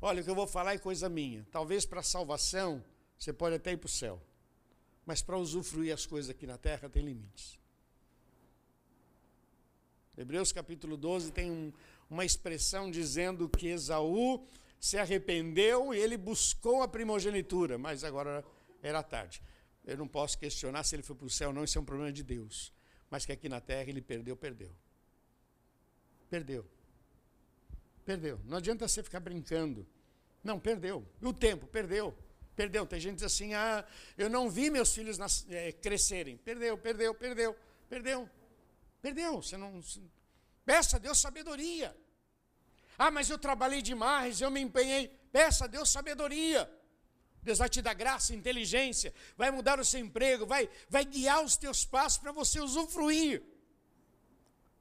Olha, o que eu vou falar é coisa minha. Talvez para salvação você pode até ir para o céu. Mas para usufruir as coisas aqui na terra tem limites. Hebreus capítulo 12 tem um, uma expressão dizendo que Esaú se arrependeu e ele buscou a primogenitura, mas agora era tarde. Eu não posso questionar se ele foi para o céu ou não, isso é um problema de Deus. Mas que aqui na terra ele perdeu, perdeu. Perdeu. Perdeu. Não adianta você ficar brincando. Não, perdeu. E o tempo, perdeu. Perdeu. Tem gente que diz assim: ah, eu não vi meus filhos nas, é, crescerem. Perdeu, perdeu, perdeu, perdeu. Perdeu. Você não. Peça a Deus sabedoria. Ah, mas eu trabalhei demais, eu me empenhei. Peça a Deus sabedoria. Deus vai te dar graça, inteligência, vai mudar o seu emprego, vai, vai guiar os teus passos para você usufruir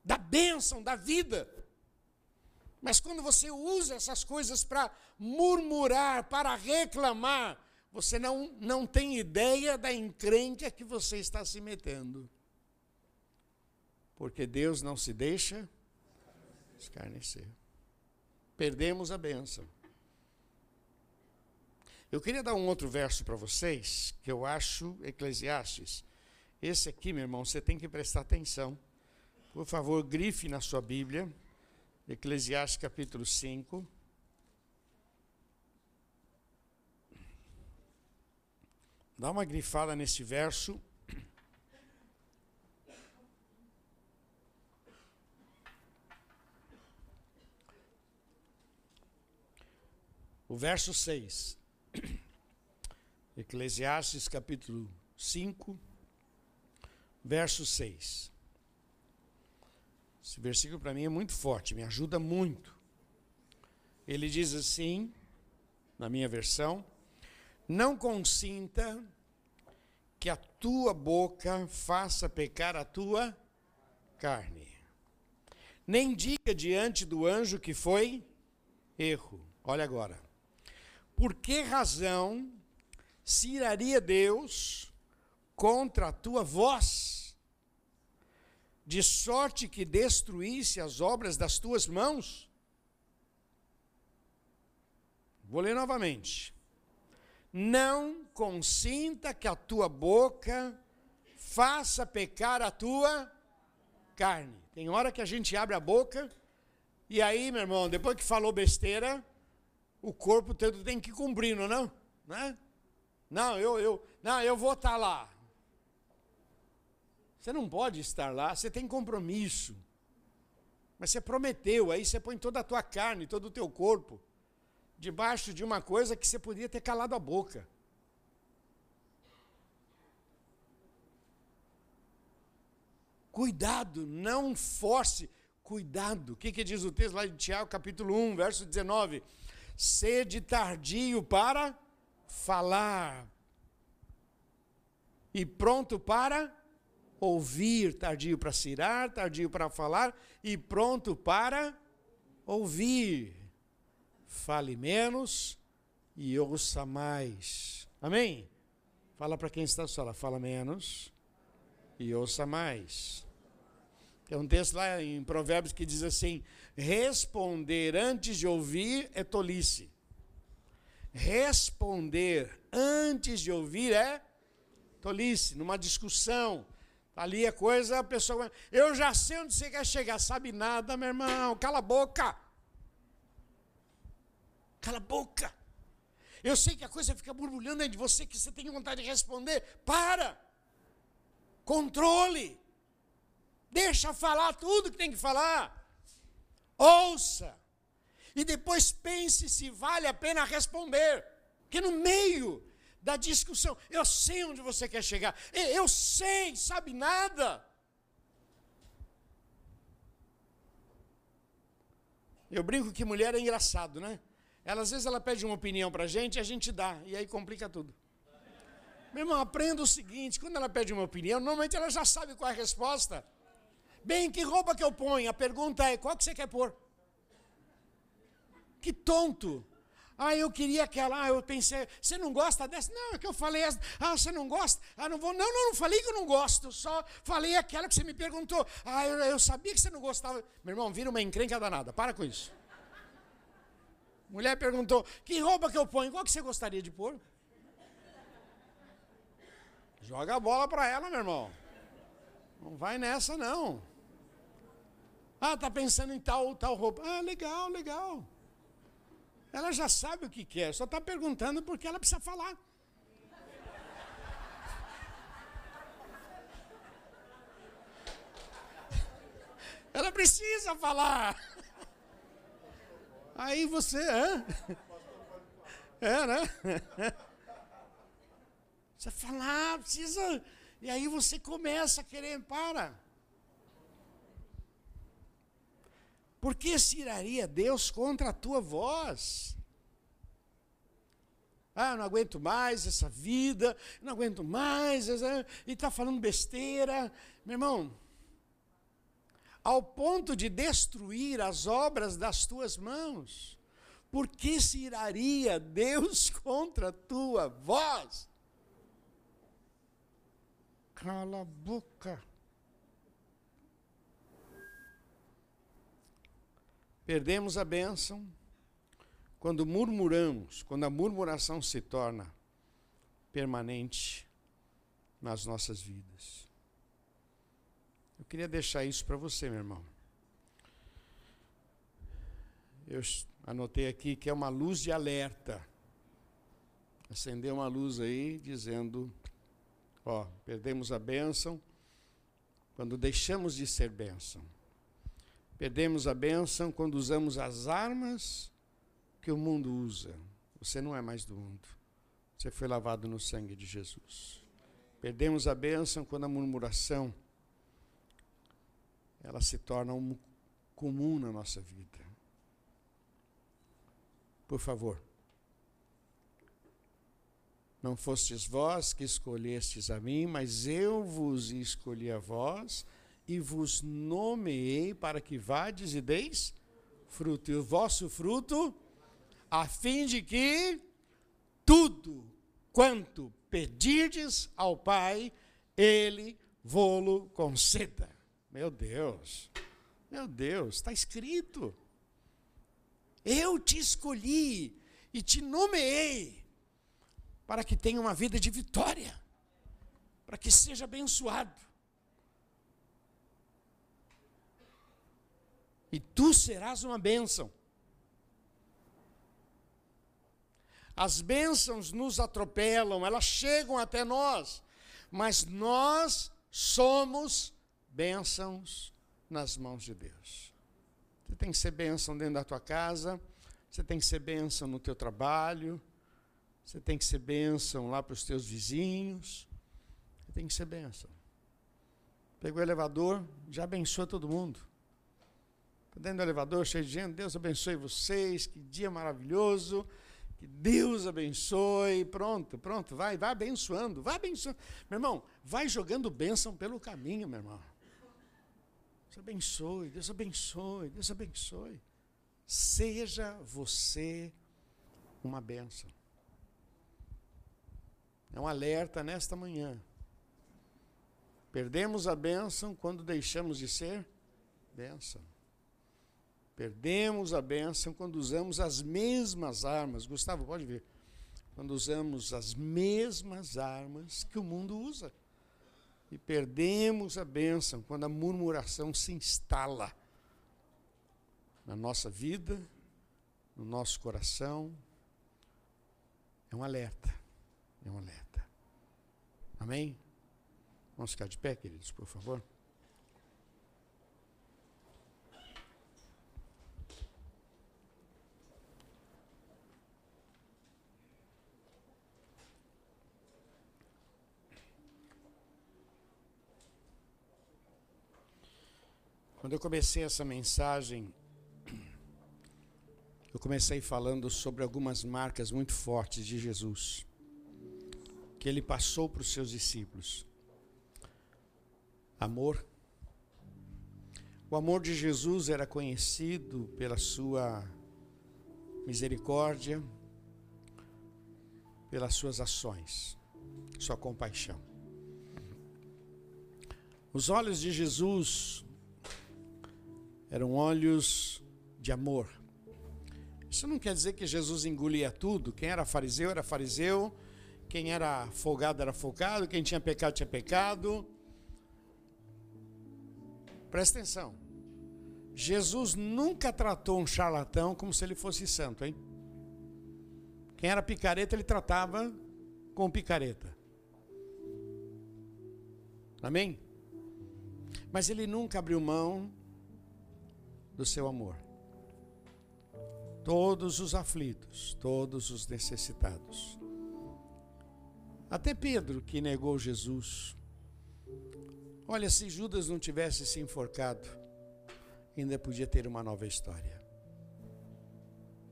da bênção, da vida. Mas quando você usa essas coisas para murmurar, para reclamar, você não, não tem ideia da encrenca que você está se metendo. Porque Deus não se deixa escarnecer. Perdemos a bênção. Eu queria dar um outro verso para vocês, que eu acho Eclesiastes. Esse aqui, meu irmão, você tem que prestar atenção. Por favor, grife na sua Bíblia. Eclesiastes capítulo 5. Dá uma grifada nesse verso. O verso 6. Eclesiastes capítulo 5, verso 6. Esse versículo para mim é muito forte, me ajuda muito. Ele diz assim, na minha versão: Não consinta que a tua boca faça pecar a tua carne, nem diga diante do anjo que foi erro. Olha agora. Por que razão se iraria Deus contra a tua voz, de sorte que destruísse as obras das tuas mãos? Vou ler novamente. Não consinta que a tua boca faça pecar a tua carne. Tem hora que a gente abre a boca e aí, meu irmão, depois que falou besteira, o corpo tem que cumprir, não, é não? Né? Não, eu, eu, não, eu vou estar lá. Você não pode estar lá, você tem compromisso. Mas você prometeu, aí você põe toda a tua carne, todo o teu corpo, debaixo de uma coisa que você podia ter calado a boca. Cuidado, não force, cuidado. O que, que diz o texto lá de Tiago, capítulo 1, verso 19? Sede tardio para falar e pronto para ouvir, tardio para cirar, tardio para falar e pronto para ouvir. Fale menos e ouça mais. Amém? Fala para quem está só, fala menos e ouça mais. Tem um texto lá em Provérbios que diz assim: responder antes de ouvir é tolice. Responder antes de ouvir é tolice, numa discussão. Ali é coisa, a pessoa. Eu já sei onde você quer chegar, sabe nada, meu irmão, cala a boca. Cala a boca. Eu sei que a coisa fica borbulhando dentro de você, que você tem vontade de responder. Para. Controle. Deixa falar tudo que tem que falar. Ouça. E depois pense se vale a pena responder. Que no meio da discussão, eu sei onde você quer chegar. Eu sei, sabe nada. Eu brinco que mulher é engraçado, né? Ela, às vezes ela pede uma opinião para a gente e a gente dá, e aí complica tudo. Meu irmão, aprenda o seguinte: quando ela pede uma opinião, normalmente ela já sabe qual é a resposta. Bem, que roupa que eu ponho? A pergunta é: qual que você quer pôr? Que tonto. Ah, eu queria aquela, ah, eu pensei, você não gosta dessa? Não, é que eu falei. Ah, você não gosta? Ah, não vou. Não, não, não falei que eu não gosto, só falei aquela que você me perguntou. Ah, eu, eu sabia que você não gostava. Meu irmão, vira uma encrenca danada, para com isso. Mulher perguntou: que roupa que eu ponho? Qual que você gostaria de pôr? Joga a bola para ela, meu irmão. Não vai nessa, não. Ah, tá pensando em tal, tal roupa. Ah, legal, legal. Ela já sabe o que quer, só está perguntando porque ela precisa falar. Ela precisa falar. Aí você. É, é né? Você falar, precisa. E aí você começa a querer, para. Por que se iraria Deus contra a tua voz? Ah, não aguento mais essa vida, não aguento mais, essa... e está falando besteira. Meu irmão, ao ponto de destruir as obras das tuas mãos, por que se iraria Deus contra a tua voz? Cala a boca. Perdemos a bênção quando murmuramos, quando a murmuração se torna permanente nas nossas vidas. Eu queria deixar isso para você, meu irmão. Eu anotei aqui que é uma luz de alerta. Acendeu uma luz aí dizendo: Ó, perdemos a bênção quando deixamos de ser bênção. Perdemos a bênção quando usamos as armas que o mundo usa. Você não é mais do mundo. Você foi lavado no sangue de Jesus. Perdemos a bênção quando a murmuração ela se torna um comum na nossa vida. Por favor, não fostes vós que escolhestes a mim, mas eu vos escolhi a vós e vos nomeei para que vades e deis fruto. E o vosso fruto, a fim de que tudo quanto pedirdes ao Pai, Ele vô-lo conceda. Meu Deus, meu Deus, está escrito. Eu te escolhi e te nomeei para que tenha uma vida de vitória, para que seja abençoado. E tu serás uma bênção. As bênçãos nos atropelam, elas chegam até nós, mas nós somos bênçãos nas mãos de Deus. Você tem que ser bênção dentro da tua casa, você tem que ser bênção no teu trabalho, você tem que ser bênção lá para os teus vizinhos, você tem que ser bênção. Pegou o elevador, já abençoa todo mundo dentro do elevador, cheio de gente. Deus abençoe vocês, que dia maravilhoso. Que Deus abençoe. Pronto, pronto, vai, vai abençoando, vai abençoando. Meu irmão, vai jogando bênção pelo caminho, meu irmão. Deus abençoe, Deus abençoe, Deus abençoe. Seja você uma bênção. É um alerta nesta manhã. Perdemos a bênção quando deixamos de ser bênção. Perdemos a bênção quando usamos as mesmas armas. Gustavo, pode ver. Quando usamos as mesmas armas que o mundo usa. E perdemos a bênção quando a murmuração se instala na nossa vida, no nosso coração. É um alerta. É um alerta. Amém? Vamos ficar de pé, queridos, por favor. Quando eu comecei essa mensagem, eu comecei falando sobre algumas marcas muito fortes de Jesus, que ele passou para os seus discípulos. Amor. O amor de Jesus era conhecido pela sua misericórdia, pelas suas ações, sua compaixão. Os olhos de Jesus eram olhos de amor. Isso não quer dizer que Jesus engolia tudo. Quem era fariseu era fariseu, quem era folgado era folgado, quem tinha pecado tinha pecado. Presta atenção. Jesus nunca tratou um charlatão como se ele fosse santo, hein? Quem era picareta, ele tratava com picareta. Amém? Mas ele nunca abriu mão do seu amor. Todos os aflitos, todos os necessitados. Até Pedro, que negou Jesus. Olha, se Judas não tivesse se enforcado, ainda podia ter uma nova história.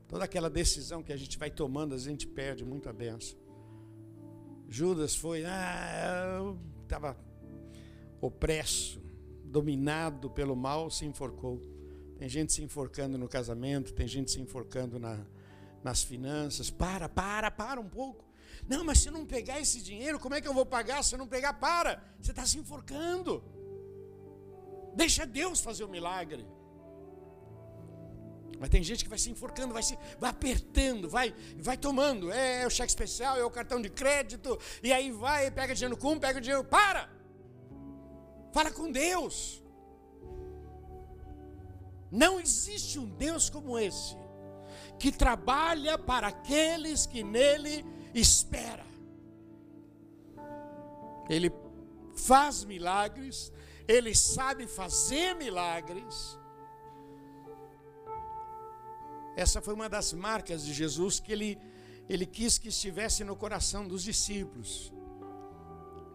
Toda aquela decisão que a gente vai tomando, a gente perde muita benção. Judas foi, ah, estava opresso, dominado pelo mal, se enforcou. Tem gente se enforcando no casamento, tem gente se enforcando na, nas finanças. Para, para, para um pouco. Não, mas se eu não pegar esse dinheiro, como é que eu vou pagar? Se eu não pegar, para. Você está se enforcando. Deixa Deus fazer o milagre. Mas tem gente que vai se enforcando, vai se vai apertando, vai vai tomando. É, é o cheque especial, é o cartão de crédito, e aí vai, pega dinheiro com, pega dinheiro. Para! Fala com Deus. Não existe um Deus como esse, que trabalha para aqueles que nele espera. Ele faz milagres, ele sabe fazer milagres. Essa foi uma das marcas de Jesus que ele, ele quis que estivesse no coração dos discípulos.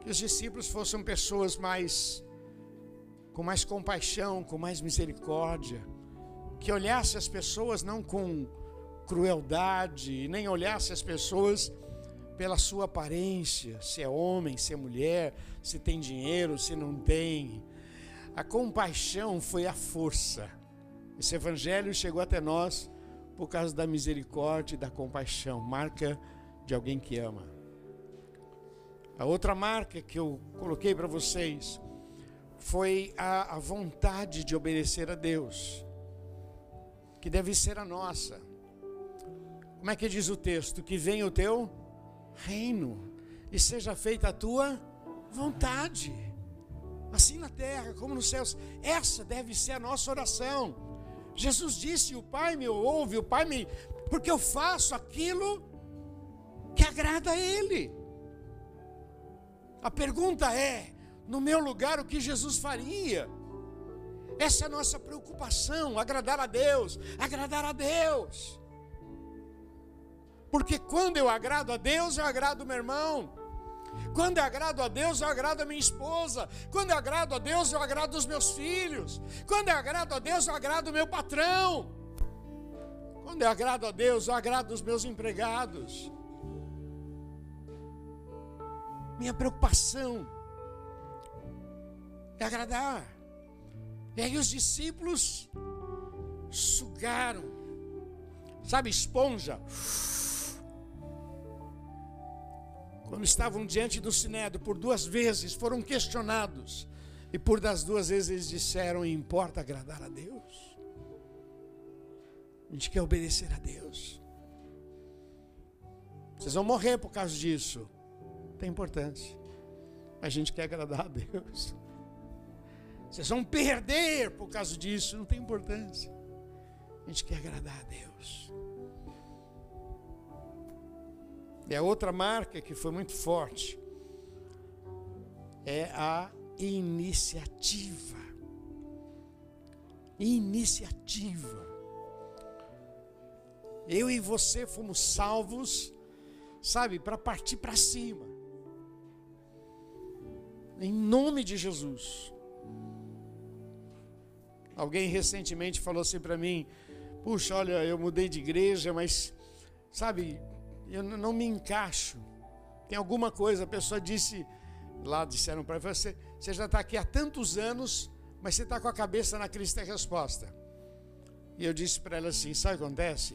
Que os discípulos fossem pessoas mais com mais compaixão, com mais misericórdia, que olhasse as pessoas não com crueldade, nem olhasse as pessoas pela sua aparência, se é homem, se é mulher, se tem dinheiro, se não tem. A compaixão foi a força. Esse evangelho chegou até nós por causa da misericórdia e da compaixão, marca de alguém que ama. A outra marca que eu coloquei para vocês foi a, a vontade de obedecer a Deus, que deve ser a nossa. Como é que diz o texto? Que venha o teu reino e seja feita a tua vontade, assim na terra como nos céus. Essa deve ser a nossa oração. Jesus disse: O Pai me ouve, o Pai me. Porque eu faço aquilo que agrada a Ele. A pergunta é: no meu lugar o que Jesus faria. Essa é a nossa preocupação, agradar a Deus, agradar a Deus. Porque quando eu agrado a Deus, eu agrado meu irmão. Quando eu agrado a Deus, eu agrado a minha esposa. Quando eu agrado a Deus, eu agrado os meus filhos. Quando eu agrado a Deus, eu agrado o meu patrão. Quando eu agrado a Deus, eu agrado os meus empregados. Minha preocupação é agradar. E aí os discípulos sugaram, sabe, esponja. Quando estavam diante do Sinédrio, por duas vezes foram questionados. E por das duas vezes eles disseram: importa agradar a Deus. A gente quer obedecer a Deus. Vocês vão morrer por causa disso. Tem importância. A gente quer agradar a Deus. Vocês vão perder por causa disso, não tem importância. A gente quer agradar a Deus. E a outra marca que foi muito forte é a iniciativa. Iniciativa. Eu e você fomos salvos, sabe, para partir para cima. Em nome de Jesus. Alguém recentemente falou assim para mim: Puxa, olha, eu mudei de igreja, mas, sabe, eu não me encaixo. Tem alguma coisa, a pessoa disse, lá disseram para você, você já está aqui há tantos anos, mas você está com a cabeça na Cristo é Resposta. E eu disse para ela assim: Sabe o que acontece?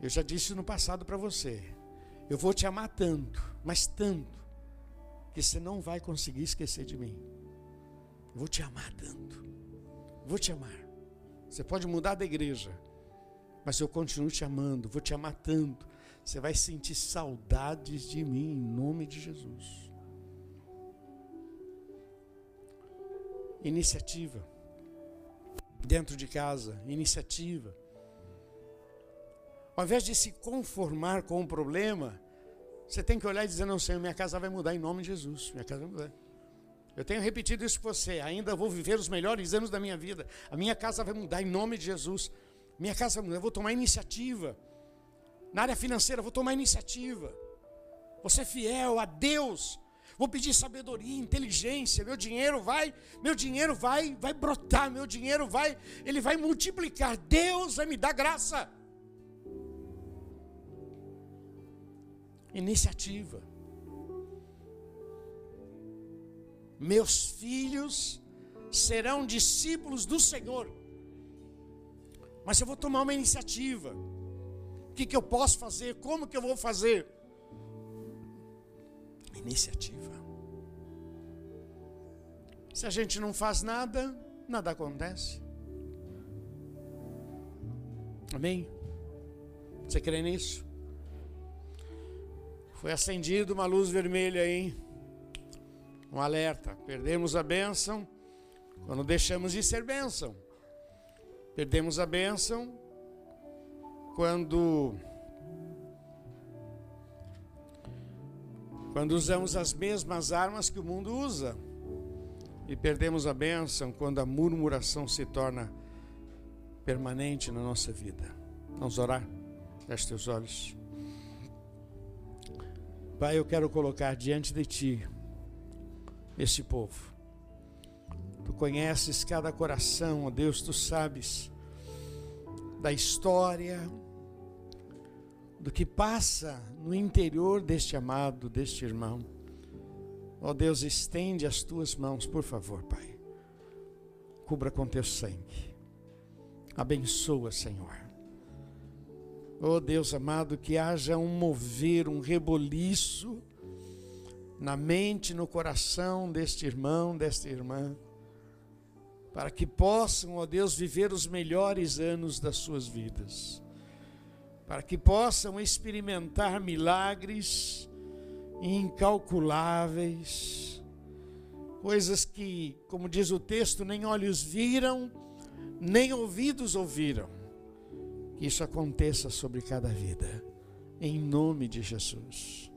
Eu já disse no passado para você. Eu vou te amar tanto, mas tanto, que você não vai conseguir esquecer de mim. Eu vou te amar tanto. Vou te amar. Você pode mudar da igreja, mas eu continuo te amando, vou te amar tanto. Você vai sentir saudades de mim em nome de Jesus. Iniciativa. Dentro de casa, iniciativa. Ao invés de se conformar com o problema, você tem que olhar e dizer: Não, Senhor, minha casa vai mudar em nome de Jesus. Minha casa vai mudar. Eu tenho repetido isso para você. Ainda vou viver os melhores anos da minha vida. A minha casa vai mudar em nome de Jesus. Minha casa vai mudar. Eu vou tomar iniciativa. Na área financeira, vou tomar iniciativa. Vou ser fiel a Deus. Vou pedir sabedoria, inteligência. Meu dinheiro vai, meu dinheiro vai, vai brotar. Meu dinheiro vai, ele vai multiplicar. Deus vai me dar graça. iniciativa. Meus filhos serão discípulos do Senhor. Mas eu vou tomar uma iniciativa. O que, que eu posso fazer? Como que eu vou fazer? Iniciativa. Se a gente não faz nada, nada acontece. Amém? Você crê nisso? Foi acendida uma luz vermelha aí, um alerta. Perdemos a bênção quando deixamos de ser bênção. Perdemos a bênção quando quando usamos as mesmas armas que o mundo usa. E perdemos a bênção quando a murmuração se torna permanente na nossa vida. Vamos orar? Feche teus olhos. Pai, eu quero colocar diante de Ti este povo. Tu conheces cada coração, ó Deus, Tu sabes da história, do que passa no interior deste amado, deste irmão. Ó Deus, estende as Tuas mãos, por favor, Pai. Cubra com Teu sangue. Abençoa, Senhor. Oh Deus amado, que haja um mover, um reboliço na mente, no coração deste irmão, desta irmã, para que possam, ó Deus, viver os melhores anos das suas vidas, para que possam experimentar milagres incalculáveis, coisas que, como diz o texto, nem olhos viram, nem ouvidos ouviram. Que isso aconteça sobre cada vida, em nome de Jesus.